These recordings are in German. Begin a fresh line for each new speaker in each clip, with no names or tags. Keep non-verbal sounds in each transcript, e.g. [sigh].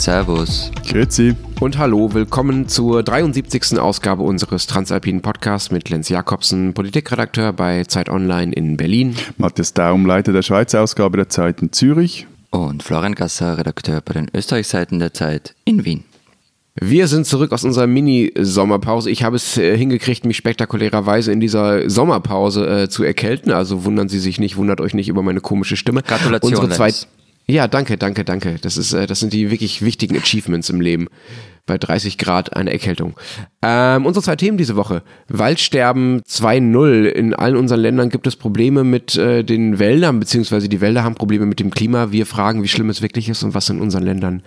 Servus.
Grüezi.
Und hallo, willkommen zur 73. Ausgabe unseres Transalpinen Podcasts mit Lenz Jakobsen, Politikredakteur bei Zeit Online in Berlin.
Matthias Daum, Leiter der Schweizer Ausgabe der Zeit in Zürich.
Und Florian Gasser, Redakteur bei den Österreichseiten der Zeit in Wien.
Wir sind zurück aus unserer Mini-Sommerpause. Ich habe es äh, hingekriegt, mich spektakulärerweise in dieser Sommerpause äh, zu erkälten. Also wundern Sie sich nicht, wundert euch nicht über meine komische Stimme.
Gratulation.
Unsere zwei ja, danke, danke, danke. Das, ist, äh, das sind die wirklich wichtigen Achievements im Leben bei 30 Grad eine Erkältung. Ähm, unsere zwei Themen diese Woche. Waldsterben 2.0. In allen unseren Ländern gibt es Probleme mit äh, den Wäldern, beziehungsweise die Wälder haben Probleme mit dem Klima. Wir fragen, wie schlimm es wirklich ist und was in unseren Ländern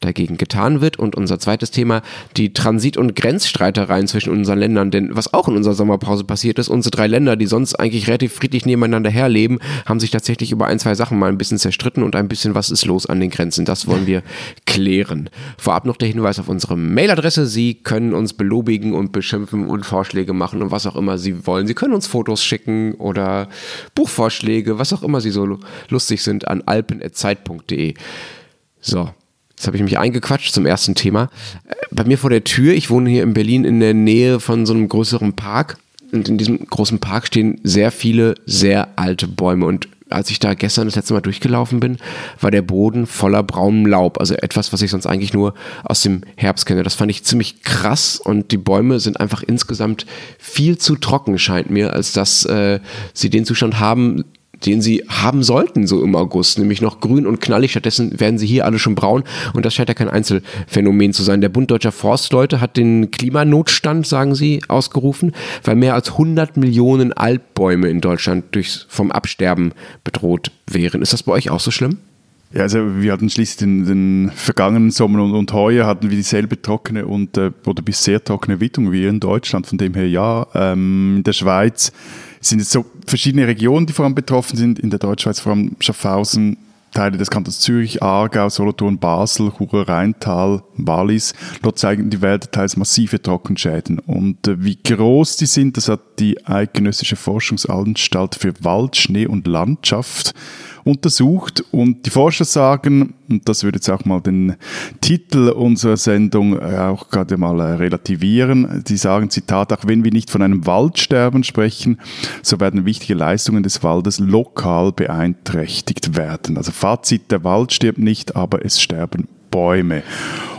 dagegen getan wird. Und unser zweites Thema, die Transit- und Grenzstreitereien zwischen unseren Ländern. Denn was auch in unserer Sommerpause passiert ist, unsere drei Länder, die sonst eigentlich relativ friedlich nebeneinander herleben, haben sich tatsächlich über ein, zwei Sachen mal ein bisschen zerstritten und ein bisschen was ist los an den Grenzen. Das wollen wir klären. Vorab noch der Hinweis auf unsere Mailadresse. Sie können uns belobigen und beschimpfen und Vorschläge machen und was auch immer Sie wollen. Sie können uns Fotos schicken oder Buchvorschläge, was auch immer Sie so lustig sind, an alpen.zeit.de. So, Jetzt habe ich mich eingequatscht zum ersten Thema. Bei mir vor der Tür, ich wohne hier in Berlin in der Nähe von so einem größeren Park. Und in diesem großen Park stehen sehr viele sehr alte Bäume. Und als ich da gestern das letzte Mal durchgelaufen bin, war der Boden voller braunem Laub. Also etwas, was ich sonst eigentlich nur aus dem Herbst kenne. Das fand ich ziemlich krass und die Bäume sind einfach insgesamt viel zu trocken, scheint mir, als dass äh, sie den Zustand haben, den sie haben sollten, so im August, nämlich noch grün und knallig. Stattdessen werden sie hier alle schon braun und das scheint ja kein Einzelfenomen zu sein. Der Bund Deutscher Forstleute hat den Klimanotstand, sagen sie, ausgerufen, weil mehr als 100 Millionen Altbäume in Deutschland durch, vom Absterben bedroht wären. Ist das bei euch auch so schlimm?
Ja, also wir hatten schließlich den, den vergangenen Sommer und, und, heuer hatten wir dieselbe trockene und äh, oder bis sehr trockene Witterung wie in Deutschland. Von dem her ja, ähm, in der Schweiz sind es so verschiedene Regionen, die vor allem betroffen sind. In der Deutschschweiz vor allem Schaffhausen, Teile des Kantons Zürich, Aargau, Solothurn, Basel, Churer, Rheintal, Wallis. Dort zeigen die Wälder teils massive Trockenschäden. Und äh, wie groß die sind, das hat die Eidgenössische Forschungsanstalt für Wald, Schnee und Landschaft untersucht. Und die Forscher sagen, und das würde jetzt auch mal den Titel unserer Sendung äh, auch gerade mal äh, relativieren, die sagen, Zitat, auch wenn wir nicht von einem Waldsterben sprechen, so werden wichtige Leistungen des Waldes lokal beeinträchtigt werden. Also Fazit, der Wald stirbt nicht, aber es sterben Bäume.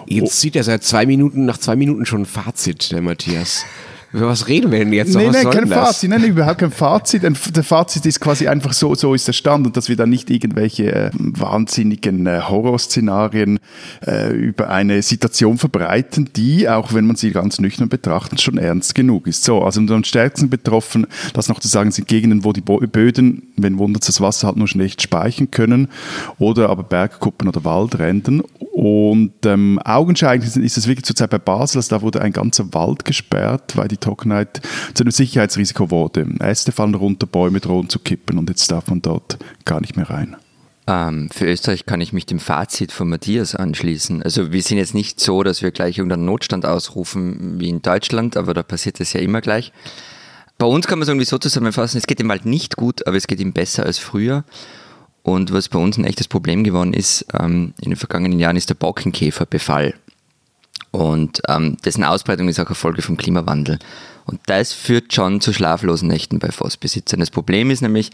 Jetzt zieht er seit zwei Minuten, nach zwei Minuten schon ein Fazit, der Matthias. Über was reden wir denn jetzt?
Nein, nein, kein Fazit, nein, überhaupt kein Fazit. Der Fazit ist quasi einfach so, so ist der Stand und dass wir da nicht irgendwelche äh, wahnsinnigen äh, Horrorszenarien äh, über eine Situation verbreiten, die, auch wenn man sie ganz nüchtern betrachtet, schon ernst genug ist. So, also am stärksten betroffen, das noch zu sagen, sind Gegenden, wo die Böden, wenn wundert das Wasser halt nur schlecht speichern können oder aber Bergkuppen oder Waldrändern und ähm, augenscheinlich ist es wirklich zurzeit bei Basel, also da wurde ein ganzer Wald gesperrt, weil die Trockenheit zu einem Sicherheitsrisiko wurde. Äste fallen runter, Bäume drohen zu kippen und jetzt darf man dort gar nicht mehr rein.
Ähm, für Österreich kann ich mich dem Fazit von Matthias anschließen. Also wir sind jetzt nicht so, dass wir gleich irgendeinen Notstand ausrufen wie in Deutschland, aber da passiert das ja immer gleich. Bei uns kann man es irgendwie so zusammenfassen, es geht ihm halt nicht gut, aber es geht ihm besser als früher. Und was bei uns ein echtes Problem geworden ist, ähm, in den vergangenen Jahren ist der Borkenkäferbefall. Und ähm, dessen Ausbreitung ist auch eine Folge vom Klimawandel. Und das führt schon zu schlaflosen Nächten bei Forstbesitzern. Das Problem ist nämlich,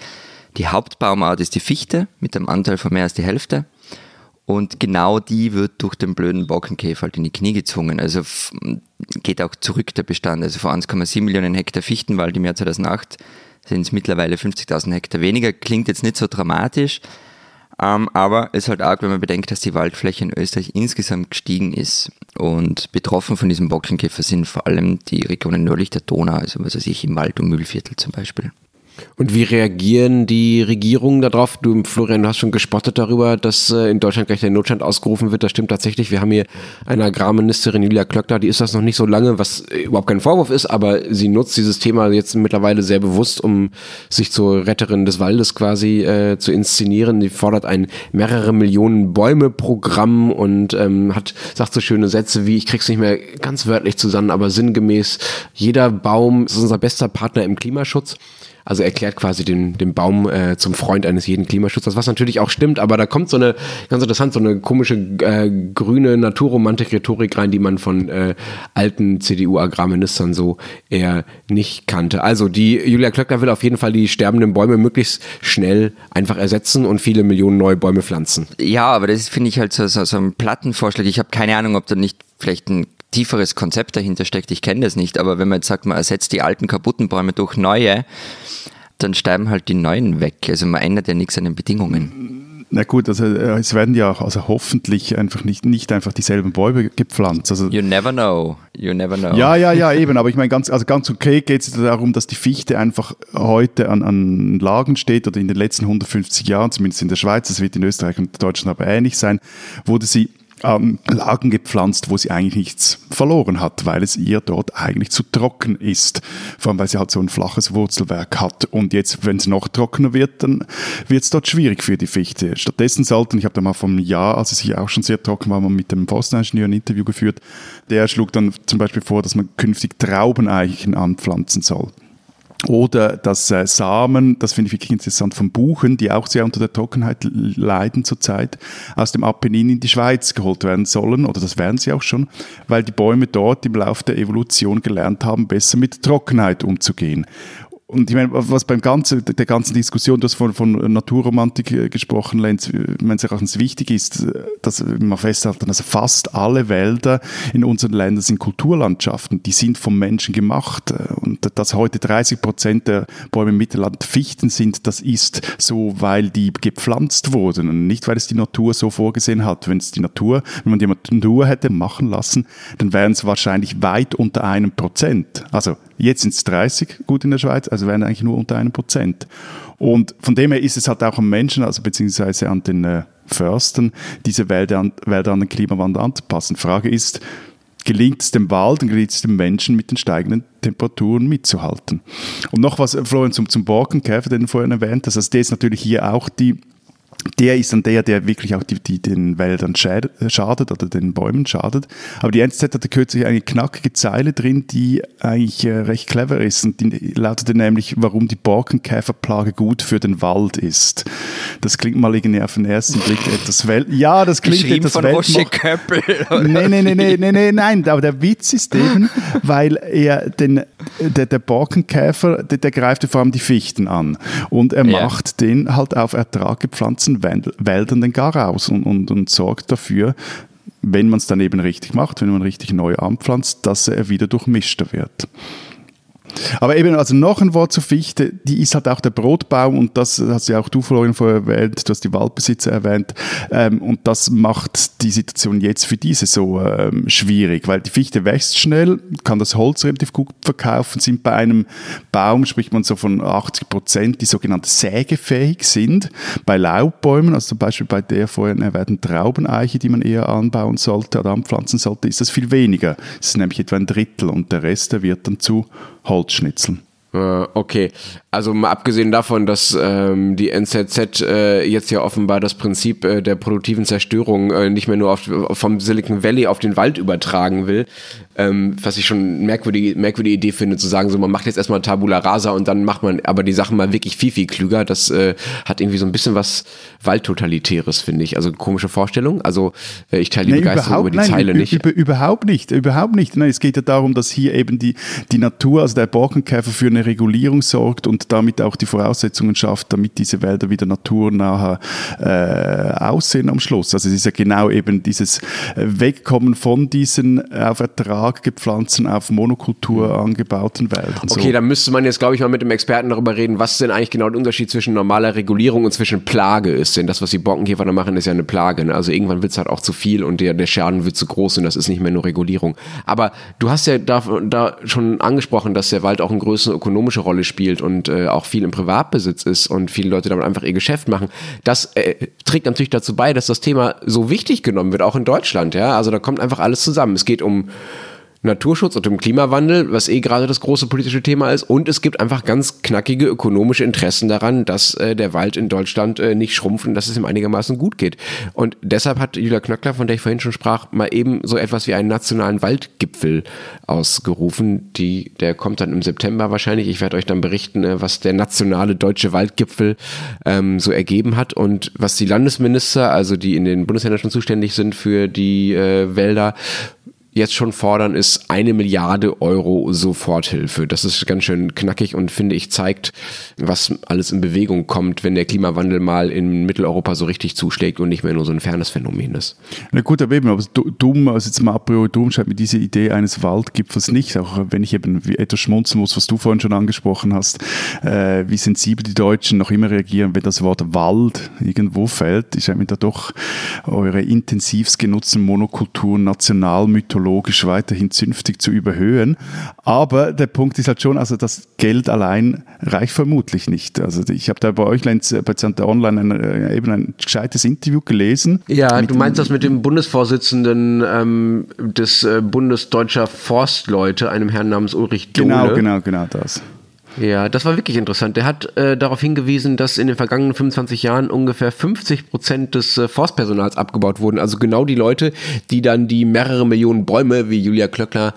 die Hauptbaumart ist die Fichte mit einem Anteil von mehr als die Hälfte. Und genau die wird durch den blöden Borkenkäfer halt in die Knie gezwungen. Also geht auch zurück der Bestand. Also vor 1,7 Millionen Hektar Fichtenwald im Jahr 2008 sind es mittlerweile 50.000 Hektar weniger. Klingt jetzt nicht so dramatisch, ähm, aber es ist halt arg, wenn man bedenkt, dass die Waldfläche in Österreich insgesamt gestiegen ist. Und betroffen von diesem Borkenkäfer sind vor allem die Regionen nördlich der Donau, also was weiß ich, im Wald- und Mühlviertel zum Beispiel.
Und wie reagieren die Regierungen darauf? Du, Florian, du hast schon gespottet darüber, dass äh, in Deutschland gleich der Notstand ausgerufen wird. Das stimmt tatsächlich. Wir haben hier eine Agrarministerin, Julia Klöckner, die ist das noch nicht so lange, was äh, überhaupt kein Vorwurf ist, aber sie nutzt dieses Thema jetzt mittlerweile sehr bewusst, um sich zur Retterin des Waldes quasi äh, zu inszenieren. Die fordert ein mehrere Millionen Bäume-Programm und ähm, hat, sagt so schöne Sätze wie, ich krieg's nicht mehr ganz wörtlich zusammen, aber sinngemäß, jeder Baum ist unser bester Partner im Klimaschutz. Also erklärt quasi den, den Baum äh, zum Freund eines jeden Klimaschutzers, was natürlich auch stimmt, aber da kommt so eine, ganz interessant, so eine komische äh, grüne Naturromantik-Rhetorik rein, die man von äh, alten CDU-Agrarministern so eher nicht kannte. Also die Julia Klöckner will auf jeden Fall die sterbenden Bäume möglichst schnell einfach ersetzen und viele Millionen neue Bäume pflanzen.
Ja, aber das finde ich halt so, so, so ein Plattenvorschlag. Ich habe keine Ahnung, ob da nicht vielleicht ein tieferes Konzept dahinter steckt. Ich kenne das nicht, aber wenn man jetzt sagt, man ersetzt die alten kaputten Bäume durch neue, dann sterben halt die neuen weg. Also man ändert ja nichts an den Bedingungen.
Na gut, also äh, es werden ja auch also hoffentlich einfach nicht, nicht einfach dieselben Bäume gepflanzt. Also,
you never know. You never know.
Ja, ja, ja, eben. Aber ich meine, ganz, also ganz okay geht es darum, dass die Fichte einfach heute an, an Lagen steht oder in den letzten 150 Jahren, zumindest in der Schweiz, das wird in Österreich und Deutschland aber ähnlich sein, wurde sie ähm, Lagen gepflanzt, wo sie eigentlich nichts verloren hat, weil es ihr dort eigentlich zu trocken ist. Vor allem, weil sie halt so ein flaches Wurzelwerk hat. Und jetzt, wenn es noch trockener wird, dann wird es dort schwierig für die Fichte. Stattdessen sollten, ich habe da mal vom Jahr, als es hier auch schon sehr trocken war, mal mit dem Forsteningenieur ein Interview geführt, der schlug dann zum Beispiel vor, dass man künftig Traubeneichen anpflanzen soll. Oder dass äh, Samen, das finde ich wirklich interessant, von Buchen, die auch sehr unter der Trockenheit leiden zurzeit, aus dem Apennin in die Schweiz geholt werden sollen, oder das werden sie auch schon, weil die Bäume dort im Laufe der Evolution gelernt haben, besser mit Trockenheit umzugehen. Und ich meine, was beim ganzen, der ganzen Diskussion, du hast von, von Naturromantik äh, gesprochen, Lenz, es auch wichtig ist, dass man festhalten, also fast alle Wälder in unseren Ländern sind Kulturlandschaften, die sind vom Menschen gemacht. Und dass heute 30 Prozent der Bäume im Mittelland Fichten sind, das ist so, weil die gepflanzt wurden und nicht, weil es die Natur so vorgesehen hat. Wenn es die Natur, wenn man die Natur hätte machen lassen, dann wären es wahrscheinlich weit unter einem Prozent. Also Jetzt sind es 30 gut in der Schweiz, also wären eigentlich nur unter einem Prozent. Und von dem her ist es halt auch am Menschen, also beziehungsweise an den äh, Förstern, diese Wälder an, Wälder an den Klimawandel anzupassen. Frage ist, gelingt es dem Wald und gelingt es dem Menschen mit den steigenden Temperaturen mitzuhalten? Und noch was, äh, Florian, zum, zum Borkenkäfer, den du vorhin erwähnt hast, also der ist natürlich hier auch die der ist dann der, der wirklich auch die, die den Wäldern schadet oder den Bäumen schadet. Aber die NZZ hatte kürzlich eine knackige Zeile drin, die eigentlich äh, recht clever ist. Und die lautete nämlich, warum die Borkenkäferplage gut für den Wald ist. Das klingt mal irgendwie auf den ersten Blick etwas Welt. Ja, das klingt etwas
von Roche Köppel.
Nee, nee, nee, nee, nee, nee, nein. Aber der Witz ist eben, [laughs] weil er den, der, der Borkenkäfer, der, der greift vor allem die Fichten an. Und er ja. macht den halt auf Ertrag gepflanzten Wäldern den Gar aus und, und, und sorgt dafür, wenn man es dann eben richtig macht, wenn man richtig neu anpflanzt, dass er wieder durchmischter wird. Aber eben, also noch ein Wort zur Fichte, die ist halt auch der Brotbaum und das hast ja auch du vorhin vorher erwähnt, du hast die Waldbesitzer erwähnt ähm, und das macht die Situation jetzt für diese so ähm, schwierig, weil die Fichte wächst schnell, kann das Holz relativ gut verkaufen, sind bei einem Baum, spricht man so von 80 Prozent, die sogenannte sägefähig sind. Bei Laubbäumen, also zum Beispiel bei der vorhin erwähnten Traubeneiche, die man eher anbauen sollte oder anpflanzen sollte, ist das viel weniger. Es ist nämlich etwa ein Drittel und der Rest, der wird dann zu Holzschnitzeln.
Äh, okay, also mal abgesehen davon, dass ähm, die NZZ äh, jetzt ja offenbar das Prinzip äh, der produktiven Zerstörung äh, nicht mehr nur auf, vom Silicon Valley auf den Wald übertragen will, ähm, was ich schon merkwürdige, merkwürdige Idee finde, zu sagen, so man macht jetzt erstmal Tabula Rasa und dann macht man aber die Sachen mal wirklich viel, viel klüger. Das äh, hat irgendwie so ein bisschen was Waldtotalitäres, finde ich. Also komische Vorstellung. Also äh, ich teile die nee, Begeisterung über die nein, Zeile nicht.
Über, überhaupt nicht, überhaupt nicht. Nein, es geht ja darum, dass hier eben die, die Natur, also der Borkenkäfer für eine Regulierung sorgt und damit auch die Voraussetzungen schafft, damit diese Wälder wieder naturnah äh, aussehen am Schluss. Also es ist ja genau eben dieses äh, Wegkommen von diesen auf Ertrag gepflanzten, auf Monokultur mhm. angebauten Wäldern.
Okay, so. dann müsste man jetzt, glaube ich, mal mit dem Experten darüber reden, was denn eigentlich genau der Unterschied zwischen normaler Regulierung und zwischen Plage ist. Denn das, was die Borkenkäfer da machen, ist ja eine Plage. Ne? Also irgendwann wird es halt auch zu viel und der, der Schaden wird zu groß und das ist nicht mehr nur Regulierung. Aber du hast ja da, da schon angesprochen, dass der Wald auch eine größere ökonomische Rolle spielt und äh, auch viel im Privatbesitz ist und viele Leute damit einfach ihr Geschäft machen. Das äh, trägt natürlich dazu bei, dass das Thema so wichtig genommen wird, auch in Deutschland. Ja? Also da kommt einfach alles zusammen. Es geht um Naturschutz und dem Klimawandel, was eh gerade das große politische Thema ist. Und es gibt einfach ganz knackige ökonomische Interessen daran, dass äh, der Wald in Deutschland äh, nicht schrumpft und dass es ihm einigermaßen gut geht. Und deshalb hat Julia Knöckler, von der ich vorhin schon sprach, mal eben so etwas wie einen nationalen Waldgipfel ausgerufen. Die, der kommt dann im September wahrscheinlich. Ich werde euch dann berichten, äh, was der nationale deutsche Waldgipfel ähm, so ergeben hat und was die Landesminister, also die in den Bundesländern schon zuständig sind für die äh, Wälder, jetzt schon fordern, ist eine Milliarde Euro Soforthilfe. Das ist ganz schön knackig und finde ich zeigt, was alles in Bewegung kommt, wenn der Klimawandel mal in Mitteleuropa so richtig zuschlägt und nicht mehr nur so ein fernes Phänomen ist.
Na gut, aber eben, aber dumm, also jetzt mal a priori dumm scheint mir diese Idee eines Waldgipfels nicht, auch wenn ich eben etwas schmunzeln muss, was du vorhin schon angesprochen hast, äh, wie sensibel die Deutschen noch immer reagieren, wenn das Wort Wald irgendwo fällt, ist mir da doch eure intensivst genutzten Monokulturen, Nationalmythologie ökologisch weiterhin zünftig zu überhöhen. Aber der Punkt ist halt schon, also das Geld allein reicht vermutlich nicht. Also ich habe da bei euch bei Zanta Online ein, äh, eben ein gescheites Interview gelesen.
Ja, du meinst das mit dem Bundesvorsitzenden ähm, des äh, Bundesdeutscher Forstleute, einem Herrn namens Ulrich Dohle.
Genau, genau, genau das.
Ja, das war wirklich interessant. Der hat äh, darauf hingewiesen, dass in den vergangenen 25 Jahren ungefähr 50 Prozent des äh, Forstpersonals abgebaut wurden. Also genau die Leute, die dann die mehrere Millionen Bäume, wie Julia Klöckner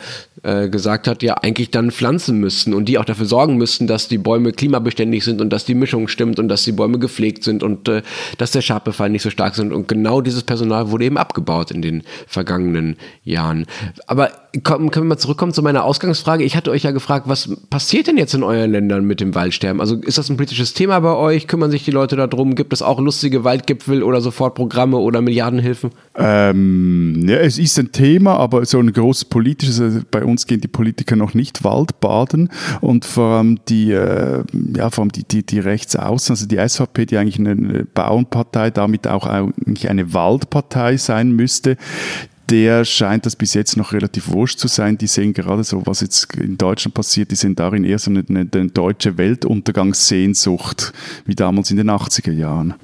äh, gesagt hat, ja eigentlich dann pflanzen müssten und die auch dafür sorgen müssten, dass die Bäume klimabeständig sind und dass die Mischung stimmt und dass die Bäume gepflegt sind und äh, dass der Schadbefall nicht so stark sind. Und genau dieses Personal wurde eben abgebaut in den vergangenen Jahren. Aber komm, können wir mal zurückkommen zu meiner Ausgangsfrage. Ich hatte euch ja gefragt, was passiert denn jetzt in euren Ländern mit dem Waldsterben? Also ist das ein politisches Thema bei euch? Kümmern sich die Leute darum? Gibt es auch lustige Waldgipfel oder Sofortprogramme oder Milliardenhilfen?
Ähm, ja, es ist ein Thema, aber so ein großes politisches, also bei uns gehen die Politiker noch nicht Waldbaden und vor allem die, äh, ja, vor allem die, die, die Rechtsaußen, also die SVP, die eigentlich eine Bauernpartei, damit auch eigentlich eine Waldpartei sein müsste, der scheint das bis jetzt noch relativ wurscht zu sein. Die sehen gerade so, was jetzt in Deutschland passiert, die sehen darin eher so eine, eine, deutsche Weltuntergangssehnsucht, wie damals in den 80er Jahren.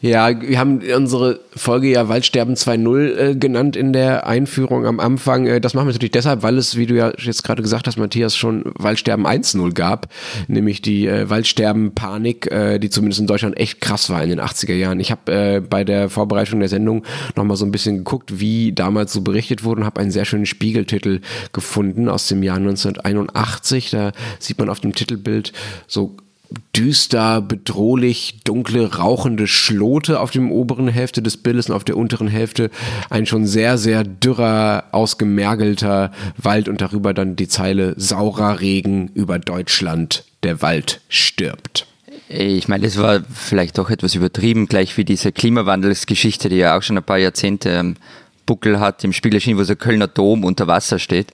Ja, wir haben unsere Folge ja Waldsterben 2.0 äh, genannt in der Einführung am Anfang. Äh, das machen wir natürlich deshalb, weil es, wie du ja jetzt gerade gesagt hast, Matthias, schon Waldsterben 1.0 gab, nämlich die äh, Waldsterben-Panik, äh, die zumindest in Deutschland echt krass war in den 80er Jahren. Ich habe äh, bei der Vorbereitung der Sendung nochmal so ein bisschen geguckt, wie damals so berichtet wurde und habe einen sehr schönen Spiegeltitel gefunden aus dem Jahr 1981. Da sieht man auf dem Titelbild so düster, bedrohlich, dunkle, rauchende Schlote auf dem oberen Hälfte des Bildes und auf der unteren Hälfte ein schon sehr, sehr dürrer, ausgemergelter Wald und darüber dann die Zeile saurer Regen über Deutschland, der Wald stirbt.
Ich meine, das war vielleicht doch etwas übertrieben, gleich wie diese Klimawandelsgeschichte, die ja auch schon ein paar Jahrzehnte am Buckel hat, im Spiegel erschien, wo der Kölner Dom unter Wasser steht.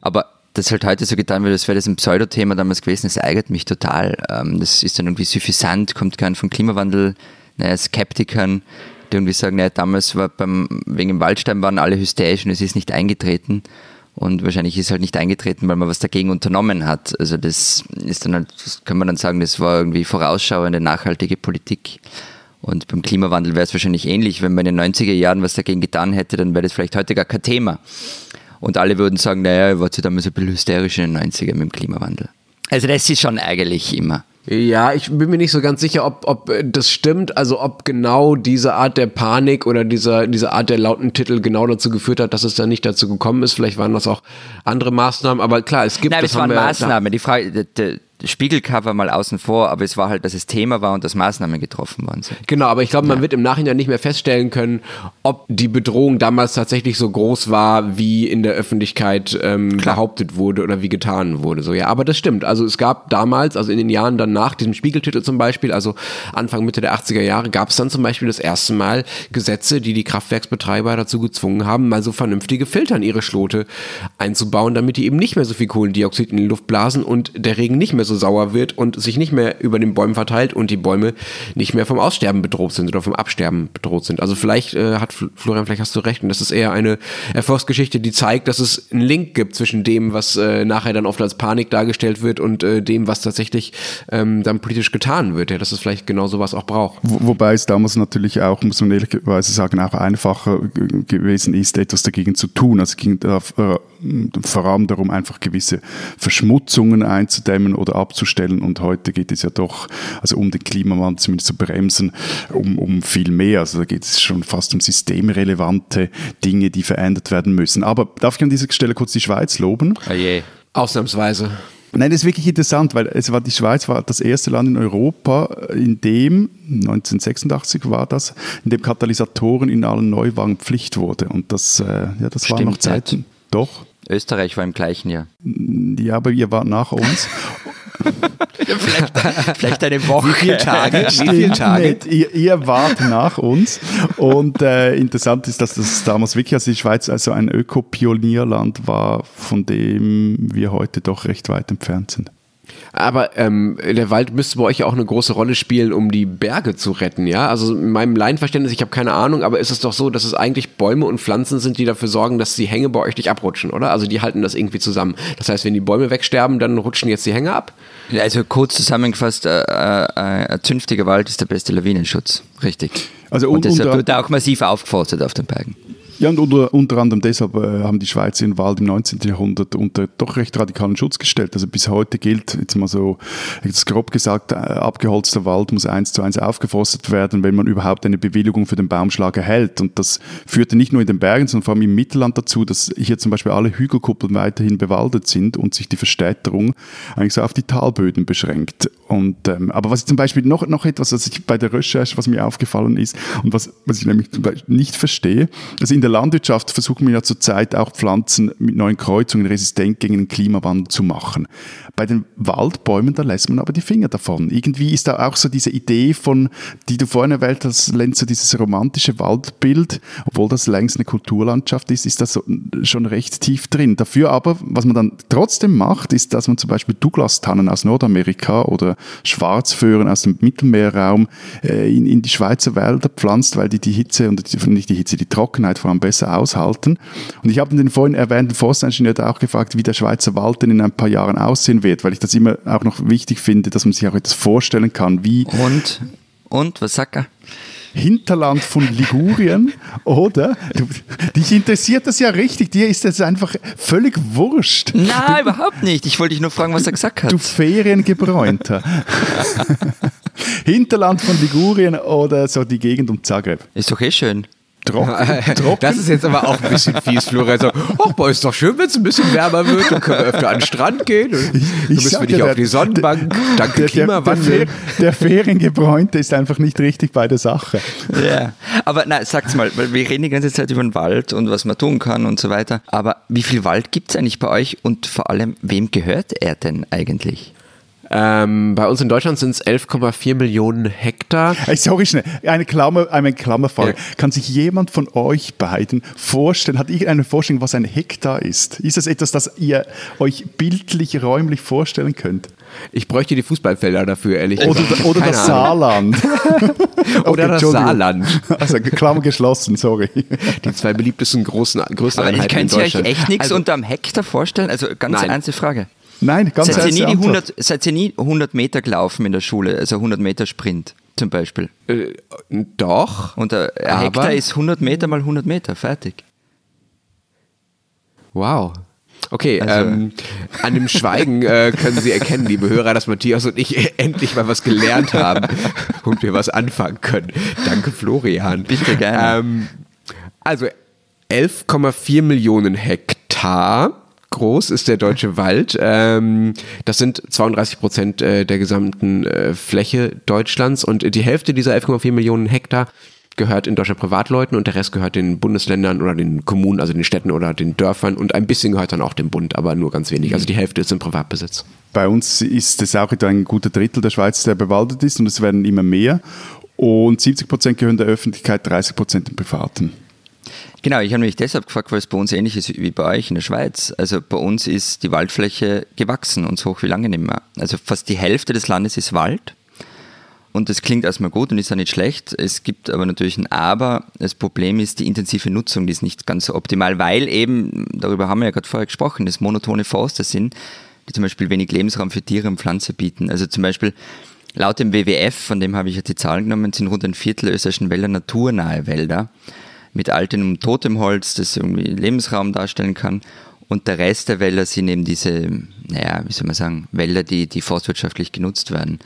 Aber das halt heute so getan wird, als wäre das ein Pseudothema damals gewesen, das ärgert mich total. Ähm, das ist dann irgendwie suffisant, kommt gern von Klimawandel, naja, Skeptikern, die irgendwie sagen, naja, damals war beim, wegen dem Waldstein waren alle hysterisch und es ist nicht eingetreten. Und wahrscheinlich ist halt nicht eingetreten, weil man was dagegen unternommen hat. Also das ist dann halt, das kann man dann sagen, das war irgendwie vorausschauende, nachhaltige Politik. Und beim Klimawandel wäre es wahrscheinlich ähnlich. Wenn man in den 90er Jahren was dagegen getan hätte, dann wäre das vielleicht heute gar kein Thema. Und alle würden sagen, naja, ihr wart ja damals ein bisschen hysterisch in den 90ern mit dem Klimawandel. Also das ist schon ärgerlich immer.
Ja, ich bin mir nicht so ganz sicher, ob, ob das stimmt, also ob genau diese Art der Panik oder dieser, diese Art der lauten Titel genau dazu geführt hat, dass es dann nicht dazu gekommen ist. Vielleicht waren das auch andere Maßnahmen, aber klar, es gibt...
Nein, es waren Maßnahmen. Die Frage, Spiegelcover mal außen vor, aber es war halt, dass es Thema war und dass Maßnahmen getroffen worden sind.
Genau, aber ich glaube, man ja. wird im Nachhinein nicht mehr feststellen können, ob die Bedrohung damals tatsächlich so groß war, wie in der Öffentlichkeit ähm, behauptet wurde oder wie getan wurde. So, ja, aber das stimmt. Also es gab damals, also in den Jahren danach, diesem Spiegeltitel zum Beispiel, also Anfang Mitte der 80er Jahre, gab es dann zum Beispiel das erste Mal Gesetze, die die Kraftwerksbetreiber dazu gezwungen haben, mal so vernünftige Filter in ihre Schlote einzubauen, damit die eben nicht mehr so viel Kohlendioxid in die Luft blasen und der Regen nicht mehr so sauer wird und sich nicht mehr über den Bäumen verteilt und die Bäume nicht mehr vom Aussterben bedroht sind oder vom Absterben bedroht sind. Also vielleicht äh, hat Florian, vielleicht hast du recht und das ist eher eine Erfolgsgeschichte, die zeigt, dass es einen Link gibt zwischen dem, was äh, nachher dann oft als Panik dargestellt wird und äh, dem, was tatsächlich ähm, dann politisch getan wird. Ja, dass es vielleicht genau sowas auch braucht.
Wo, wobei es damals natürlich auch, muss man ehrlicherweise sagen, auch einfacher gewesen ist, etwas dagegen zu tun. Also ging da, äh, vor allem darum, einfach gewisse Verschmutzungen einzudämmen oder abzustellen. Und heute geht es ja doch, also um den Klimawandel zumindest zu bremsen, um, um viel mehr. Also da geht es schon fast um systemrelevante Dinge, die verändert werden müssen. Aber darf ich an dieser Stelle kurz die Schweiz loben?
Oh je. Ausnahmsweise.
Nein, das ist wirklich interessant, weil es war, die Schweiz war das erste Land in Europa, in dem, 1986 war das, in dem Katalysatoren in allen Neuwagen Pflicht wurde. Und das, äh, ja, das waren noch Zeiten. Doch.
Österreich war im gleichen Jahr.
Ja, aber ihr wart nach uns. [laughs]
vielleicht, vielleicht, eine Woche.
Wie viele Tage? Wie viele Tage?
Ihr, ihr, wart nach uns. Und äh, interessant ist, dass das damals wirklich, also die Schweiz also ein Ökopionierland war, von dem wir heute doch recht weit entfernt sind.
Aber ähm, der Wald müsste bei euch ja auch eine große Rolle spielen, um die Berge zu retten, ja? Also in meinem Laienverständnis, ich habe keine Ahnung, aber ist es doch so, dass es eigentlich Bäume und Pflanzen sind, die dafür sorgen, dass die Hänge bei euch nicht abrutschen, oder? Also die halten das irgendwie zusammen. Das heißt, wenn die Bäume wegsterben, dann rutschen jetzt die Hänge ab?
Also kurz zusammengefasst, äh, äh, ein zünftiger Wald ist der beste Lawinenschutz, richtig. Also und, und deshalb wird auch massiv aufgeforstet auf den Bergen.
Ja, und unter, unter anderem deshalb äh, haben die Schweizer den Wald im 19. Jahrhundert unter doch recht radikalen Schutz gestellt. Also bis heute gilt, jetzt mal so, jetzt grob gesagt, äh, abgeholzter Wald muss eins zu eins aufgeforstet werden, wenn man überhaupt eine Bewilligung für den Baumschlag erhält. Und das führte nicht nur in den Bergen, sondern vor allem im Mittelland dazu, dass hier zum Beispiel alle Hügelkuppeln weiterhin bewaldet sind und sich die Verstädterung eigentlich so auf die Talböden beschränkt. Und, ähm, aber was ich zum Beispiel noch, noch etwas, was ich bei der Recherche, was mir aufgefallen ist und was, was ich nämlich nicht verstehe, also in der der Landwirtschaft versuchen wir ja zurzeit auch Pflanzen mit neuen Kreuzungen resistent gegen den Klimawandel zu machen. Bei den Waldbäumen, da lässt man aber die Finger davon. Irgendwie ist da auch so diese Idee von, die du vorhin erwähnt hast, Lenz, so dieses romantische Waldbild, obwohl das längst eine Kulturlandschaft ist, ist das so, schon recht tief drin. Dafür aber, was man dann trotzdem macht, ist, dass man zum Beispiel Douglas-Tannen aus Nordamerika oder Schwarzföhren aus dem Mittelmeerraum äh, in, in die Schweizer Wälder pflanzt, weil die die Hitze und die, nicht die Hitze, die Trockenheit vor allem besser aushalten. Und ich habe den vorhin erwähnten Forstingenieur auch gefragt, wie der Schweizer Wald denn in ein paar Jahren aussehen wird, weil ich das immer auch noch wichtig finde, dass man sich auch etwas vorstellen kann, wie...
Und? Und? Was sagt er?
Hinterland von Ligurien, oder? dich interessiert das ja richtig. Dir ist das einfach völlig wurscht.
Nein, du, überhaupt nicht. Ich wollte dich nur fragen, was er gesagt hat.
Du Feriengebräunter. [laughs] Hinterland von Ligurien oder so die Gegend um Zagreb.
Ist doch eh schön.
Trocken, trocken. Das ist jetzt aber auch ein bisschen fies, Florian. So, ach, boah, ist doch schön, wenn es ein bisschen wärmer wird. Dann können wir öfter an den Strand gehen. Dann ich, ich müssen wir nicht ja, auf die Sonnenbank. Danke der, Klimawandel.
Der, der, Feriengebräunte ist einfach nicht richtig bei der Sache.
Ja, aber na, sag's mal, weil wir reden die ganze Zeit über den Wald und was man tun kann und so weiter. Aber wie viel Wald gibt es eigentlich bei euch und vor allem, wem gehört er denn eigentlich?
Ähm, bei uns in Deutschland sind es 11,4 Millionen Hektar.
Sorry, schnell. Eine, Klammer, eine Klammerfrage. Ja. Kann sich jemand von euch beiden vorstellen, hat irgendeine Vorstellung, was ein Hektar ist? Ist das etwas, das ihr euch bildlich, räumlich vorstellen könnt?
Ich bräuchte die Fußballfelder dafür, ehrlich
oder,
gesagt. [laughs]
Oder das Saarland.
oder okay, das Saarland.
Also Klammer geschlossen, sorry.
Die zwei beliebtesten großen, größten
Aber Einheiten in Deutschland. Könnt ihr euch echt nichts also, unterm Hektar vorstellen? Also ganz Nein. ernste Frage.
Nein, ganz
seid ihr, nie 100, seid ihr nie 100 Meter gelaufen in der Schule, also 100 Meter Sprint zum Beispiel?
Äh, doch.
Und ein Hektar ist 100 Meter mal 100 Meter, fertig.
Wow. Okay, also, ähm, an dem Schweigen äh, können Sie erkennen, liebe Hörer, dass Matthias und ich endlich mal was gelernt haben [laughs] und wir was anfangen können. Danke, Florian.
Bitte gerne. Ähm,
also 11,4 Millionen Hektar groß ist der deutsche Wald. Ähm, das sind 32 Prozent äh, der gesamten äh, Fläche Deutschlands und die Hälfte dieser 11,4 Millionen Hektar gehört in Deutschland Privatleuten und der Rest gehört den Bundesländern oder den Kommunen, also den Städten oder den Dörfern und ein bisschen gehört dann auch dem Bund, aber nur ganz wenig. Also die Hälfte ist im Privatbesitz.
Bei uns ist es auch ein guter Drittel der Schweiz, der bewaldet ist und es werden immer mehr. Und 70 Prozent gehören der Öffentlichkeit, 30 Prozent dem Privaten.
Genau, ich habe mich deshalb gefragt, weil es bei uns ähnlich ist wie bei euch in der Schweiz. Also bei uns ist die Waldfläche gewachsen und so hoch wie lange nicht mehr. Also fast die Hälfte des Landes ist Wald. Und das klingt erstmal gut und ist auch nicht schlecht. Es gibt aber natürlich ein Aber. Das Problem ist die intensive Nutzung, die ist nicht ganz so optimal, weil eben, darüber haben wir ja gerade vorher gesprochen, das monotone Forster sind, die zum Beispiel wenig Lebensraum für Tiere und Pflanzen bieten. Also zum Beispiel laut dem WWF, von dem habe ich jetzt die Zahlen genommen, sind rund ein Viertel österreichischen Wälder naturnahe Wälder mit altem totem Holz, das irgendwie Lebensraum darstellen kann. Und der Rest der Wälder sind eben diese, naja, wie soll man sagen, Wälder, die, die forstwirtschaftlich genutzt werden.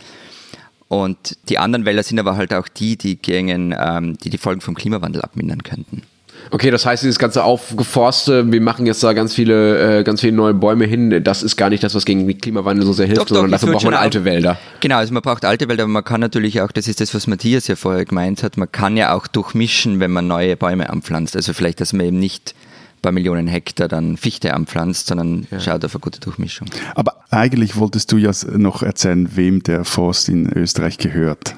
Und die anderen Wälder sind aber halt auch die, die gegen, ähm, die die Folgen vom Klimawandel abmindern könnten.
Okay, das heißt, dieses ganze Aufgeforste, wir machen jetzt da ganz viele, äh, ganz viele neue Bäume hin, das ist gar nicht das, was gegen den Klimawandel so sehr hilft, doch, sondern doch, dafür braucht man alte Wälder.
Genau, also man braucht alte Wälder, aber man kann natürlich auch, das ist das, was Matthias ja vorher gemeint hat, man kann ja auch durchmischen, wenn man neue Bäume anpflanzt. Also vielleicht, dass man eben nicht bei Millionen Hektar dann Fichte anpflanzt, sondern ja. schaut auf eine gute Durchmischung.
Aber eigentlich wolltest du ja noch erzählen, wem der Forst in Österreich gehört.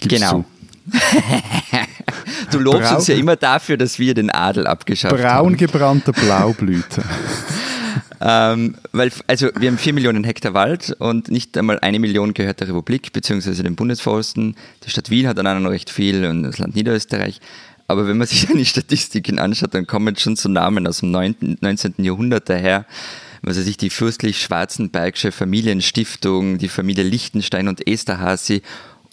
Gibst genau. du [laughs] lobst Brau uns ja immer dafür, dass wir den Adel abgeschafft
Braun haben. Braun gebrannte Blaublüte. [laughs]
ähm, weil, also wir haben vier Millionen Hektar Wald und nicht einmal eine Million gehört der Republik bzw. den Bundesforsten. Die Stadt Wien hat dann auch noch recht viel und das Land Niederösterreich. Aber wenn man sich [laughs] dann die Statistiken anschaut, dann kommen schon so Namen aus dem 19. Jahrhundert daher. Also sich die fürstlich-schwarzenbergische Familienstiftung, die Familie Liechtenstein und Esterhazy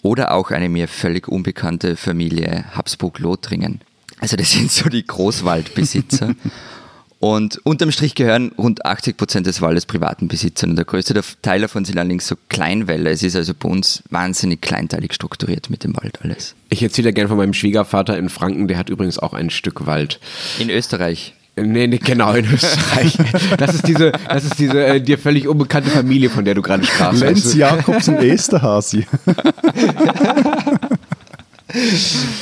oder auch eine mir völlig unbekannte Familie Habsburg-Lothringen. Also das [laughs] sind so die Großwaldbesitzer. Und unterm Strich gehören rund 80 Prozent des Waldes privaten Besitzern. Und der größte Teil davon sind allerdings so Kleinwälder. Es ist also bei uns wahnsinnig kleinteilig strukturiert mit dem Wald alles.
Ich erzähle gerne von meinem Schwiegervater in Franken, der hat übrigens auch ein Stück Wald.
In Österreich.
Nee, nee, genau, in Österreich. Das ist diese, das ist diese äh, dir völlig unbekannte Familie, von der du gerade sprachst.
Lenz Jakobs und Esterhasi. [laughs]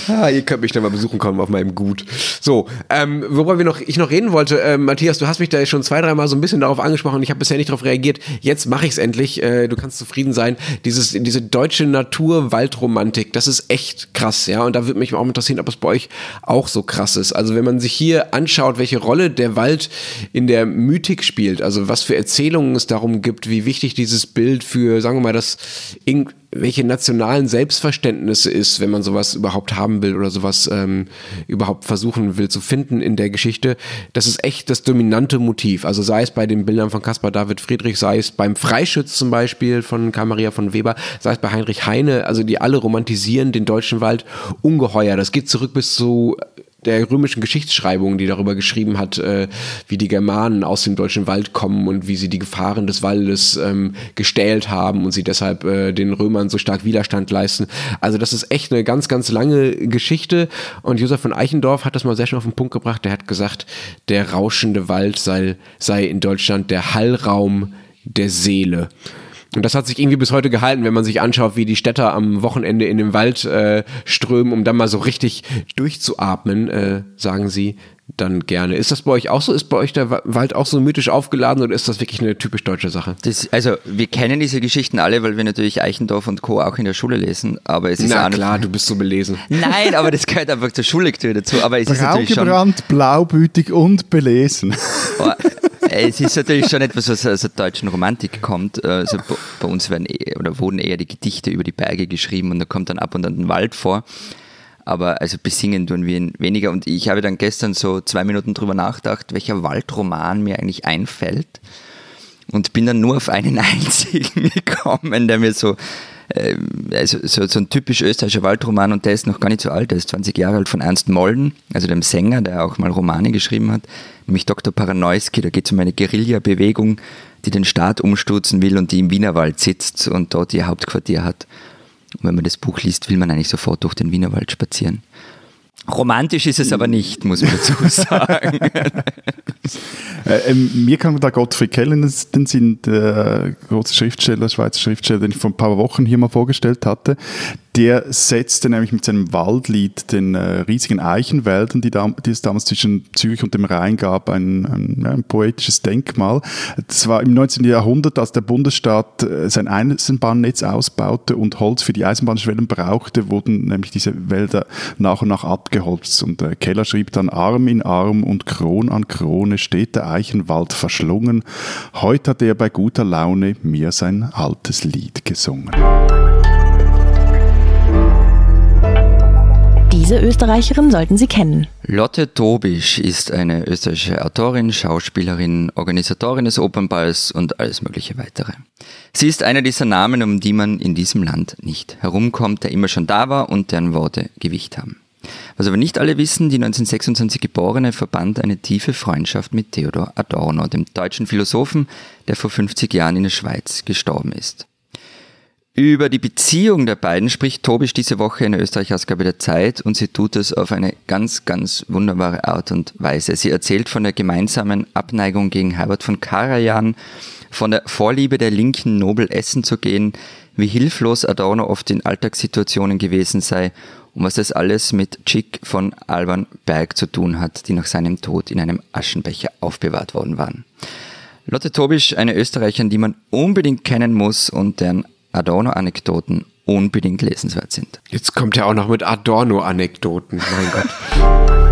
ah, ihr könnt mich dann mal besuchen kommen auf meinem Gut. So, ähm, worüber wir noch, ich noch reden wollte, äh, Matthias, du hast mich da schon zwei, dreimal so ein bisschen darauf angesprochen und ich habe bisher nicht darauf reagiert. Jetzt mache ich es endlich. Äh, du kannst zufrieden sein. Dieses, diese deutsche Natur-Waldromantik, das ist echt krass, ja. Und da würde mich auch interessieren, ob es bei euch auch so krass ist. Also wenn man sich hier anschaut, welche Rolle der Wald in der Mythik spielt, also was für Erzählungen es darum gibt, wie wichtig dieses Bild für, sagen wir mal, das welche nationalen Selbstverständnisse ist, wenn man sowas überhaupt haben will oder sowas ähm, überhaupt versuchen will zu finden in der Geschichte. Das ist echt das dominante Motiv. Also sei es bei den Bildern von Caspar David Friedrich, sei es beim Freischütz zum Beispiel von Karl Maria von Weber, sei es bei Heinrich Heine, also die alle romantisieren den deutschen Wald ungeheuer. Das geht zurück bis zu der römischen Geschichtsschreibung, die darüber geschrieben hat, äh, wie die Germanen aus dem deutschen Wald kommen und wie sie die Gefahren des Waldes ähm, gestählt haben und sie deshalb äh, den Römern so stark Widerstand leisten. Also das ist echt eine ganz, ganz lange Geschichte und Josef von Eichendorff hat das mal sehr schön auf den Punkt gebracht. Der hat gesagt, der rauschende Wald sei, sei in Deutschland der Hallraum der Seele. Und das hat sich irgendwie bis heute gehalten, wenn man sich anschaut, wie die Städter am Wochenende in den Wald äh, strömen, um dann mal so richtig durchzuatmen, äh, sagen sie dann gerne. Ist das bei euch auch so? Ist bei euch der Wald auch so mythisch aufgeladen oder ist das wirklich eine typisch deutsche Sache?
Das, also wir kennen diese Geschichten alle, weil wir natürlich Eichendorf und Co. auch in der Schule lesen. Aber es ist
Na klar, du bist so belesen. [laughs]
Nein, aber das gehört einfach zur Schullektüre dazu. Aber es ist natürlich
schon blaubütig und belesen.
Oh, es ist natürlich schon etwas, was aus der deutschen Romantik kommt. Also bei uns werden eh, oder wurden eher die Gedichte über die Berge geschrieben und da kommt dann ab und an ein Wald vor. Aber also besingen tun wir ihn weniger. Und ich habe dann gestern so zwei Minuten drüber nachgedacht, welcher Waldroman mir eigentlich einfällt. Und bin dann nur auf einen [laughs] einzigen gekommen, der mir so ähm, also so, so ein typisch österreichischer Waldroman und der ist noch gar nicht so alt, der ist 20 Jahre alt von Ernst Molden, also dem Sänger, der auch mal Romane geschrieben hat, nämlich Dr. Paranoiski, da geht es um eine Guerilla-Bewegung, die den Staat umstürzen will und die im Wienerwald sitzt und dort ihr Hauptquartier hat. Und wenn man das Buch liest, will man eigentlich sofort durch den Wienerwald spazieren. Romantisch ist es aber nicht, muss man dazu [laughs] sagen.
Äh, ähm, mir kam da Gottfried Keller in den Sinn, der große Schriftsteller, Schweizer Schriftsteller, den ich vor ein paar Wochen hier mal vorgestellt hatte. Der setzte nämlich mit seinem Waldlied den äh, riesigen Eichenwäldern, die, die, es damals zwischen Zürich und dem Rhein gab, ein, ein, ein, poetisches Denkmal. Das war im 19. Jahrhundert, als der Bundesstaat äh, sein Eisenbahnnetz ausbaute und Holz für die Eisenbahnschwellen brauchte, wurden nämlich diese Wälder nach und nach abgeholzt. Und äh, Keller schrieb dann, Arm in Arm und Kron an Krone steht der Eichenwald verschlungen. Heute hat er bei guter Laune mir sein altes Lied gesungen.
Diese Österreicherin sollten Sie kennen.
Lotte Tobisch ist eine österreichische Autorin, Schauspielerin, Organisatorin des Opernballs und alles mögliche weitere. Sie ist einer dieser Namen, um die man in diesem Land nicht herumkommt, der immer schon da war und deren Worte Gewicht haben. Was aber nicht alle wissen, die 1926 Geborene verband eine tiefe Freundschaft mit Theodor Adorno, dem deutschen Philosophen, der vor 50 Jahren in der Schweiz gestorben ist. Über die Beziehung der beiden spricht Tobisch diese Woche in der Österreich-Ausgabe der Zeit und sie tut es auf eine ganz, ganz wunderbare Art und Weise. Sie erzählt von der gemeinsamen Abneigung gegen Herbert von Karajan, von der Vorliebe der Linken nobel essen zu gehen, wie hilflos Adorno oft in Alltagssituationen gewesen sei und was das alles mit Chick von Alban Berg zu tun hat, die nach seinem Tod in einem Aschenbecher aufbewahrt worden waren. Lotte Tobisch, eine Österreicherin, die man unbedingt kennen muss und deren Adorno-Anekdoten unbedingt lesenswert sind.
Jetzt kommt er auch noch mit Adorno-Anekdoten. Mein [laughs] Gott.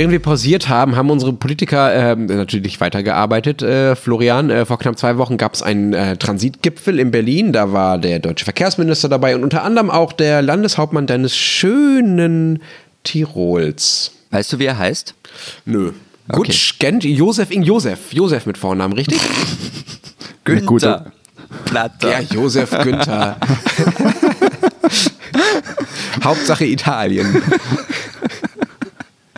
Während wir pausiert haben, haben unsere Politiker äh, natürlich weitergearbeitet. Äh, Florian, äh, vor knapp zwei Wochen gab es einen äh, Transitgipfel in Berlin. Da war der deutsche Verkehrsminister dabei und unter anderem auch der Landeshauptmann deines schönen Tirols.
Weißt du, wie er heißt?
Nö. Okay. Gutsch, Gent, Josef Ing Josef. Josef mit Vornamen, richtig? [laughs]
Günther. Platter.
Ja, Josef Günther. [laughs] Hauptsache Italien. [laughs]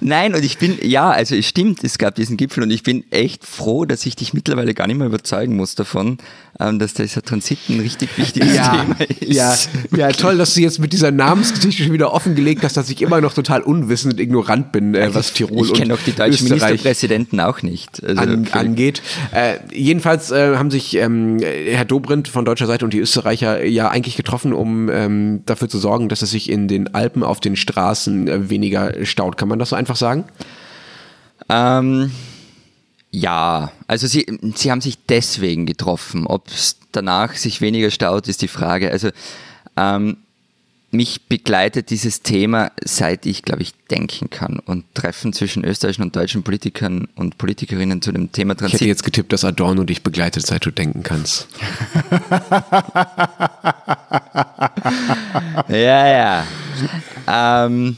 Nein, und ich bin, ja, also es stimmt, es gab diesen Gipfel und ich bin echt froh, dass ich dich mittlerweile gar nicht mehr überzeugen muss davon, ähm, dass dieser Transit ein richtig wichtiges
ja,
Thema ist.
Ja, ja, toll, dass du jetzt mit dieser Namensgeschichte schon wieder offengelegt hast, dass ich immer noch total unwissend und ignorant bin, äh, was Tirol
ich kenne auch die deutschen Ministerpräsidenten auch nicht.
Also an, angeht. Äh, jedenfalls äh, haben sich ähm, Herr Dobrindt von deutscher Seite und die Österreicher ja eigentlich getroffen, um ähm, dafür zu sorgen, dass es sich in den Alpen auf den Straßen äh, weniger staut. Kann man das so einfach sagen?
Ähm, ja, also sie, sie haben sich deswegen getroffen. Ob es danach sich weniger staut, ist die Frage. Also ähm, mich begleitet dieses Thema, seit ich, glaube ich, denken kann. Und Treffen zwischen österreichischen und deutschen Politikern und Politikerinnen zu dem Thema
Transit. Ich hätte jetzt getippt, dass Adorno dich begleitet, seit du denken kannst. [laughs]
ja, ja. Ähm,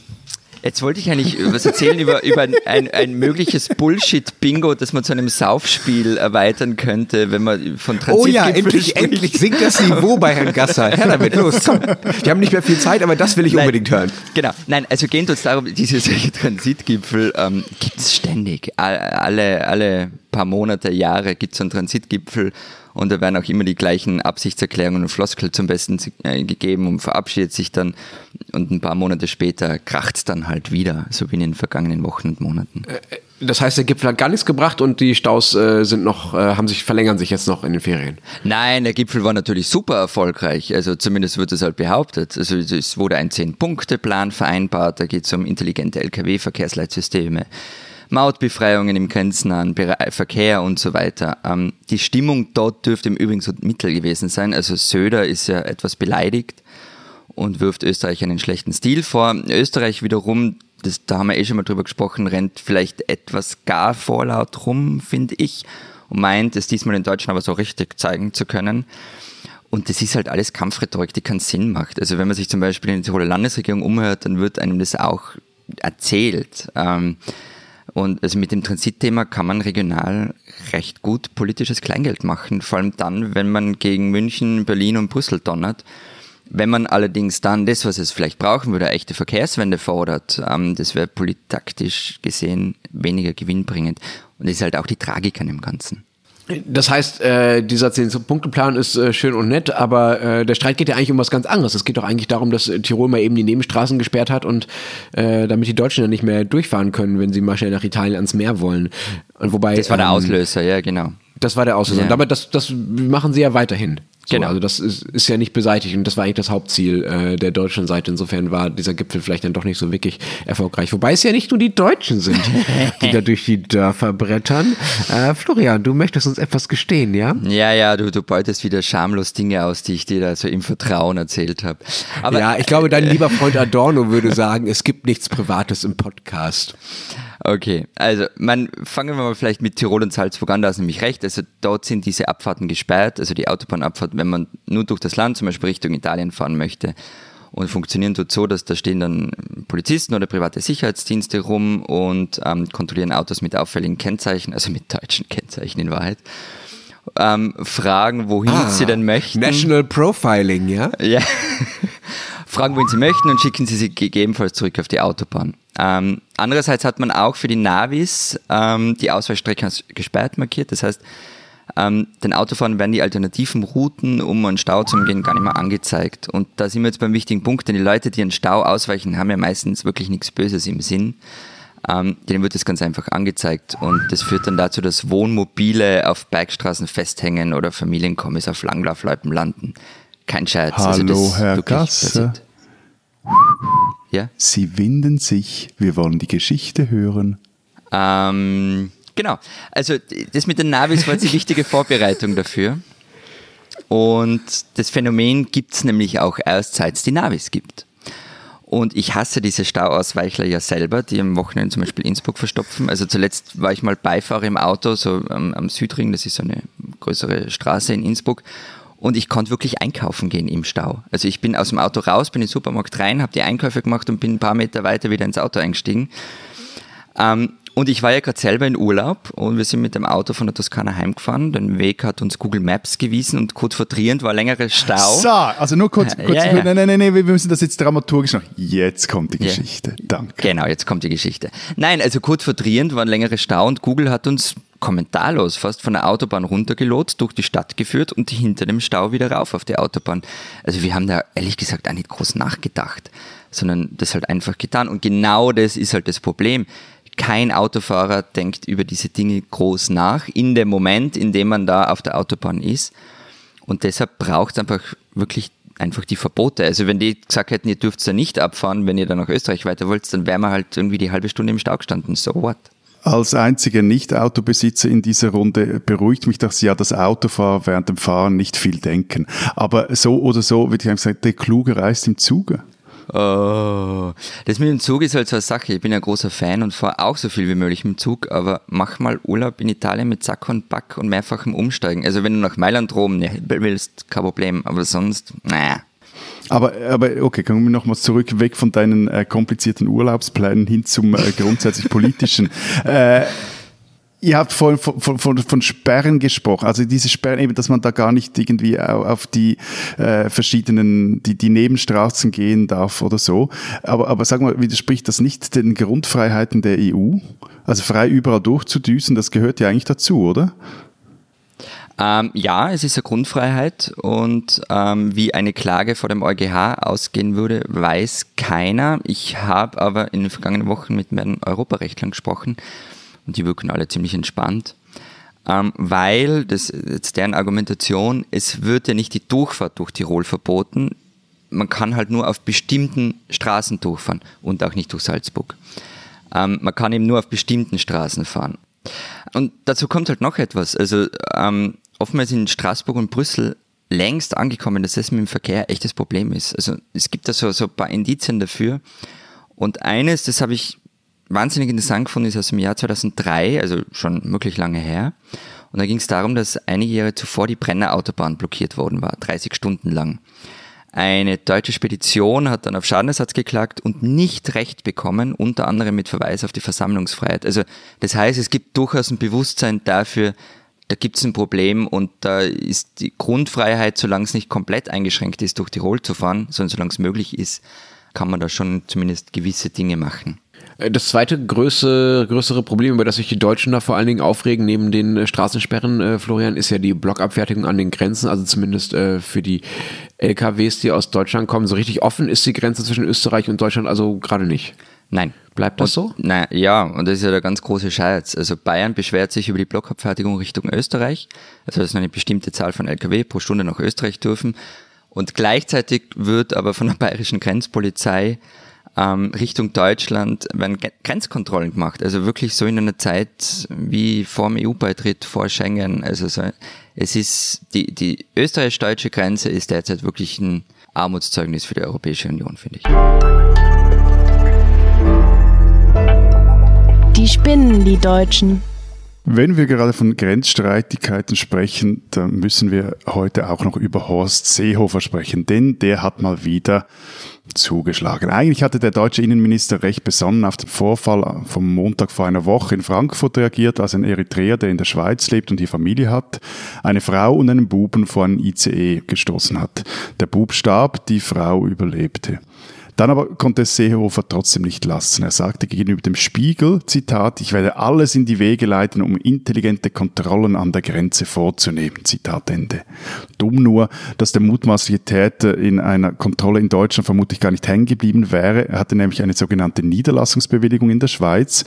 Jetzt wollte ich eigentlich was erzählen über, über ein, ein mögliches Bullshit-Bingo, das man zu einem Saufspiel erweitern könnte, wenn man von Transit
Oh ja, endlich, spricht. endlich sinkt das Niveau bei Herrn Gasser. Herr damit, los, komm. Wir haben nicht mehr viel Zeit, aber das will ich
Nein,
unbedingt hören.
Genau. Nein, also gehen uns darum, diese solche Transitgipfel ähm, gibt es ständig. Alle, alle paar Monate, Jahre gibt es so einen Transitgipfel und da werden auch immer die gleichen Absichtserklärungen und Floskel zum Besten äh, gegeben und verabschiedet sich dann und ein paar Monate später kracht es dann halt wieder, so wie in den vergangenen Wochen und Monaten. Äh,
äh, das heißt, der Gipfel hat gar nichts gebracht und die Staus äh, sind noch, äh, haben sich, verlängern sich jetzt noch in den Ferien.
Nein, der Gipfel war natürlich super erfolgreich. Also zumindest wird es halt behauptet. Also es wurde ein Zehn-Punkte-Plan vereinbart, da geht es um intelligente Lkw-Verkehrsleitsysteme. Mautbefreiungen im grenznahen Verkehr und so weiter. Ähm, die Stimmung dort dürfte im Übrigen so mittel gewesen sein. Also Söder ist ja etwas beleidigt und wirft Österreich einen schlechten Stil vor. Österreich wiederum, das, da haben wir eh schon mal drüber gesprochen, rennt vielleicht etwas gar vorlaut rum, finde ich, und meint, es diesmal in Deutschland aber so richtig zeigen zu können. Und das ist halt alles Kampfrhetorik, die keinen Sinn macht. Also wenn man sich zum Beispiel in die Tiroler Landesregierung umhört, dann wird einem das auch erzählt. Ähm, und also mit dem Transitthema kann man regional recht gut politisches Kleingeld machen, vor allem dann, wenn man gegen München, Berlin und Brüssel donnert. Wenn man allerdings dann das, was es vielleicht brauchen würde, echte Verkehrswende fordert, ähm, das wäre politaktisch gesehen weniger gewinnbringend. Und das ist halt auch die Tragik an dem Ganzen.
Das heißt, äh, dieser 10-Punkte-Plan ist äh, schön und nett, aber äh, der Streit geht ja eigentlich um was ganz anderes. Es geht doch eigentlich darum, dass Tirol mal eben die Nebenstraßen gesperrt hat und äh, damit die Deutschen dann nicht mehr durchfahren können, wenn sie mal schnell nach Italien ans Meer wollen. Und wobei,
Das war der
ähm,
Auslöser, ja, genau.
Das war der Auslöser.
Ja.
Und damit, das, das machen sie ja weiterhin. So,
Genau.
Also das ist, ist ja nicht beseitigt und das war eigentlich das Hauptziel äh, der deutschen Seite. Insofern war dieser Gipfel vielleicht dann doch nicht so wirklich erfolgreich. Wobei es ja nicht nur die Deutschen sind, [laughs] die da durch die Dörfer brettern. Äh, Florian, du möchtest uns etwas gestehen, ja?
Ja, ja, du, du beutest wieder schamlos Dinge aus, die ich dir da so im Vertrauen erzählt habe. Aber
ja, ich glaube, dein [laughs] lieber Freund Adorno würde sagen, es gibt nichts Privates im Podcast.
Okay, also man, fangen wir mal vielleicht mit Tirol und Salzburg an, da hast du nämlich recht. Also dort sind diese Abfahrten gesperrt, also die Autobahnabfahrt, wenn man nur durch das Land, zum Beispiel Richtung Italien fahren möchte. Und funktionieren tut so, dass da stehen dann Polizisten oder private Sicherheitsdienste rum und ähm, kontrollieren Autos mit auffälligen Kennzeichen, also mit deutschen Kennzeichen in Wahrheit. Ähm, fragen, wohin sie denn möchten.
National Profiling, ja?
Ja. Fragen, wohin sie möchten und schicken sie sie gegebenenfalls zurück auf die Autobahn. Ähm, andererseits hat man auch für die Navis ähm, die Ausweichstrecken als gesperrt markiert. Das heißt, ähm, den Autofahrern werden die alternativen Routen, um einen Stau zu umgehen, gar nicht mehr angezeigt. Und da sind wir jetzt beim wichtigen Punkt, denn die Leute, die einen Stau ausweichen, haben ja meistens wirklich nichts Böses im Sinn. Ähm, denen wird das ganz einfach angezeigt und das führt dann dazu, dass Wohnmobile auf Bergstraßen festhängen oder Familienkommis auf Langlaufloipen landen. Kein Scherz. also
Hallo,
das
Herr
passiert. Ja?
Sie winden sich, wir wollen die Geschichte hören.
Ähm, genau. Also das mit den Navis war jetzt die wichtige Vorbereitung dafür. Und das Phänomen gibt es nämlich auch erst, seit es die Navis gibt. Und ich hasse diese Stauausweichler ja selber, die am Wochenende zum Beispiel Innsbruck verstopfen. Also zuletzt war ich mal Beifahrer im Auto, so am, am Südring, das ist so eine größere Straße in Innsbruck. Und ich konnte wirklich einkaufen gehen im Stau. Also ich bin aus dem Auto raus, bin in den Supermarkt rein, habe die Einkäufe gemacht und bin ein paar Meter weiter wieder ins Auto eingestiegen. Ähm, und ich war ja gerade selber in Urlaub und wir sind mit dem Auto von der Toskana heimgefahren. Den Weg hat uns Google Maps gewiesen und kurz vor Trient war längerer Stau.
So, also nur kurz,
Ja,
kurz
ja, ja.
nein, nein, nein, wir müssen das jetzt dramaturgisch noch. Jetzt kommt die
Ja.
Geschichte. Danke.
Genau, jetzt kommt die Geschichte. Nein, also kurz vor Trient war ein längerer Stau und Google hat uns kommentarlos fast von der Autobahn runtergelotst, durch die Stadt geführt und hinter dem Stau wieder rauf auf die Autobahn. Also wir haben da ehrlich gesagt auch nicht groß nachgedacht, sondern das halt einfach getan. Und genau das ist halt das Problem. Kein Autofahrer denkt über diese Dinge groß nach in dem Moment, in dem man da auf der Autobahn ist. Und deshalb braucht es einfach wirklich einfach die Verbote. Also wenn die gesagt hätten, ihr dürft da nicht abfahren, wenn ihr dann nach Österreich weiter wollt, dann wären wir halt irgendwie die halbe Stunde im Stau gestanden. So what?
Als einziger Nicht-Autobesitzer in dieser Runde beruhigt mich, dass ja das Autofahren während dem Fahren nicht viel denken. Aber so oder so würde ich einfach sagen, der Kluge reist im Zuge.
Oh, das mit dem Zug ist halt so eine Sache. Ich bin ein großer Fan und fahre auch so viel wie möglich dem Zug, aber mach mal Urlaub in Italien mit Sack und Back und mehrfachem Umsteigen. Also wenn du nach Mailand ne, willst, kein Problem, aber sonst, naja.
Aber, aber okay, kommen wir nochmals zurück, weg von deinen äh, komplizierten Urlaubsplänen hin zum äh, grundsätzlich politischen. [laughs] äh, Ihr habt vorhin von, von, von, von Sperren gesprochen, also diese Sperren eben, dass man da gar nicht irgendwie au- auf die äh, verschiedenen, die, die Nebenstraßen gehen darf oder so. Aber, aber sag mal, widerspricht das nicht den Grundfreiheiten der EU? Also frei überall durchzudüsen, das gehört ja eigentlich dazu, oder?
Ähm, ja, es ist eine Grundfreiheit und ähm, wie eine Klage vor dem EuGH ausgehen würde, weiß keiner. Ich habe aber in den vergangenen Wochen mit meinen Europarechtlern gesprochen und die wirken alle ziemlich entspannt, ähm, weil, das ist deren Argumentation, es wird ja nicht die Durchfahrt durch Tirol verboten, man kann halt nur auf bestimmten Straßen durchfahren und auch nicht durch Salzburg. Ähm, man kann eben nur auf bestimmten Straßen fahren. Und dazu kommt halt noch etwas. Also ähm, oftmals in Straßburg und Brüssel längst angekommen, dass das mit dem Verkehr echtes Problem ist. Also es gibt da so, so ein paar Indizien dafür. Und eines, das habe ich wahnsinnig interessant gefunden, ist aus dem Jahr 2003, also schon wirklich lange her. Und da ging es darum, dass einige Jahre zuvor die Brenner Autobahn blockiert worden war, 30 Stunden lang. Eine deutsche Spedition hat dann auf Schadenersatz geklagt und nicht Recht bekommen, unter anderem mit Verweis auf die Versammlungsfreiheit. Also das heißt, es gibt durchaus ein Bewusstsein dafür, da gibt es ein Problem und da ist die Grundfreiheit, solange es nicht komplett eingeschränkt ist, durch Tirol zu fahren, sondern solange es möglich ist, kann man da schon zumindest gewisse Dinge machen.
Äh, das zweite größere, größere Problem, über das sich die Deutschen da vor allen Dingen aufregen, neben den äh, Straßensperren, äh, Florian, ist ja die Blockabfertigung an den Grenzen, also zumindest äh, für die LKWs, die aus Deutschland kommen. So richtig offen ist die Grenze zwischen Österreich und Deutschland also gerade nicht.
Nein.
Bleibt das
und,
so?
Nein, ja, und das ist ja der ganz große Scheiß. Also Bayern beschwert sich über die Blockabfertigung Richtung Österreich. Also dass eine bestimmte Zahl von Lkw pro Stunde nach Österreich dürfen. Und gleichzeitig wird aber von der bayerischen Grenzpolizei ähm, Richtung Deutschland werden Grenzkontrollen gemacht. Also wirklich so in einer Zeit wie vor dem EU-Beitritt, vor Schengen. Also so, es ist, die, die österreichisch-deutsche Grenze ist derzeit wirklich ein Armutszeugnis für die Europäische Union, finde ich.
Spinnen, die Deutschen.
Wenn wir gerade von Grenzstreitigkeiten sprechen, dann müssen wir heute auch noch über Horst Seehofer sprechen, denn der hat mal wieder zugeschlagen. Eigentlich hatte der deutsche Innenminister recht besonnen auf den Vorfall vom Montag vor einer Woche in Frankfurt reagiert, als ein Eritreer, der in der Schweiz lebt und die Familie hat, eine Frau und einen Buben vor einen ICE gestoßen hat. Der Bub starb, die Frau überlebte. Dann aber konnte es Seehofer trotzdem nicht lassen. Er sagte gegenüber dem Spiegel, Zitat, ich werde alles in die Wege leiten, um intelligente Kontrollen an der Grenze vorzunehmen. Zitat Ende. Dumm nur, dass der mutmaßliche Täter in einer Kontrolle in Deutschland vermutlich gar nicht hängen geblieben wäre. Er hatte nämlich eine sogenannte Niederlassungsbewilligung in der Schweiz,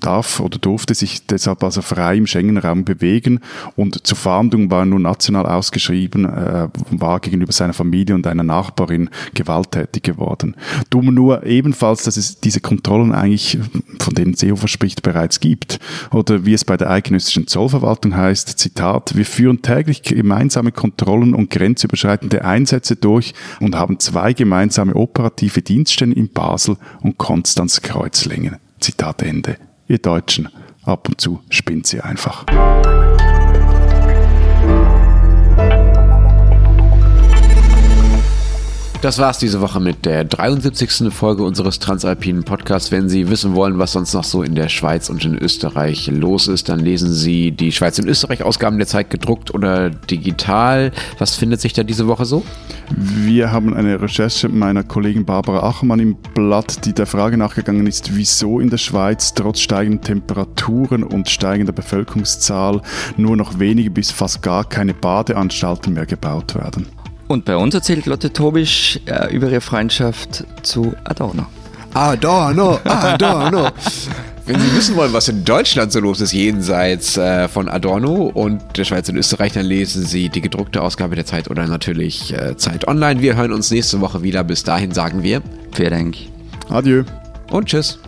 darf oder durfte sich deshalb also frei im Schengen-Raum bewegen und zur Fahndung war er nur national ausgeschrieben, äh, war gegenüber seiner Familie und einer Nachbarin gewalttätig geworden. Dumm nur ebenfalls, dass es diese Kontrollen eigentlich, von denen Seehofer spricht, bereits gibt. Oder wie es bei der eidgenössischen Zollverwaltung heißt, Zitat, wir führen täglich gemeinsame Kontrollen und grenzüberschreitende Einsätze durch und haben zwei gemeinsame operative Dienststellen in Basel und Konstanz-Kreuzlingen. Zitat Ende. Ihr Deutschen, ab und zu spinnt sie einfach.
Das war's diese Woche mit der 73. Folge unseres Transalpinen Podcasts. Wenn Sie wissen wollen, was sonst noch so in der Schweiz und in Österreich los ist, dann lesen Sie die Schweiz und Österreich Ausgaben der Zeit gedruckt oder digital. Was findet sich da diese Woche so?
Wir haben eine Recherche meiner Kollegin Barbara Achmann im Blatt, die der Frage nachgegangen ist, wieso in der Schweiz trotz steigender Temperaturen und steigender Bevölkerungszahl nur noch wenige bis fast gar keine Badeanstalten mehr gebaut werden.
Und bei uns erzählt Lotte Tobisch äh, über ihre Freundschaft zu Adorno.
Adorno, [laughs] Adorno. Wenn Sie wissen wollen, was in Deutschland so los ist, jenseits äh, von Adorno und der Schweiz und Österreich, dann lesen Sie die gedruckte Ausgabe der Zeit oder natürlich äh, Zeit Online. Wir hören uns nächste Woche wieder. Bis dahin sagen wir.
Vielen Dank.
Adieu.
Und tschüss.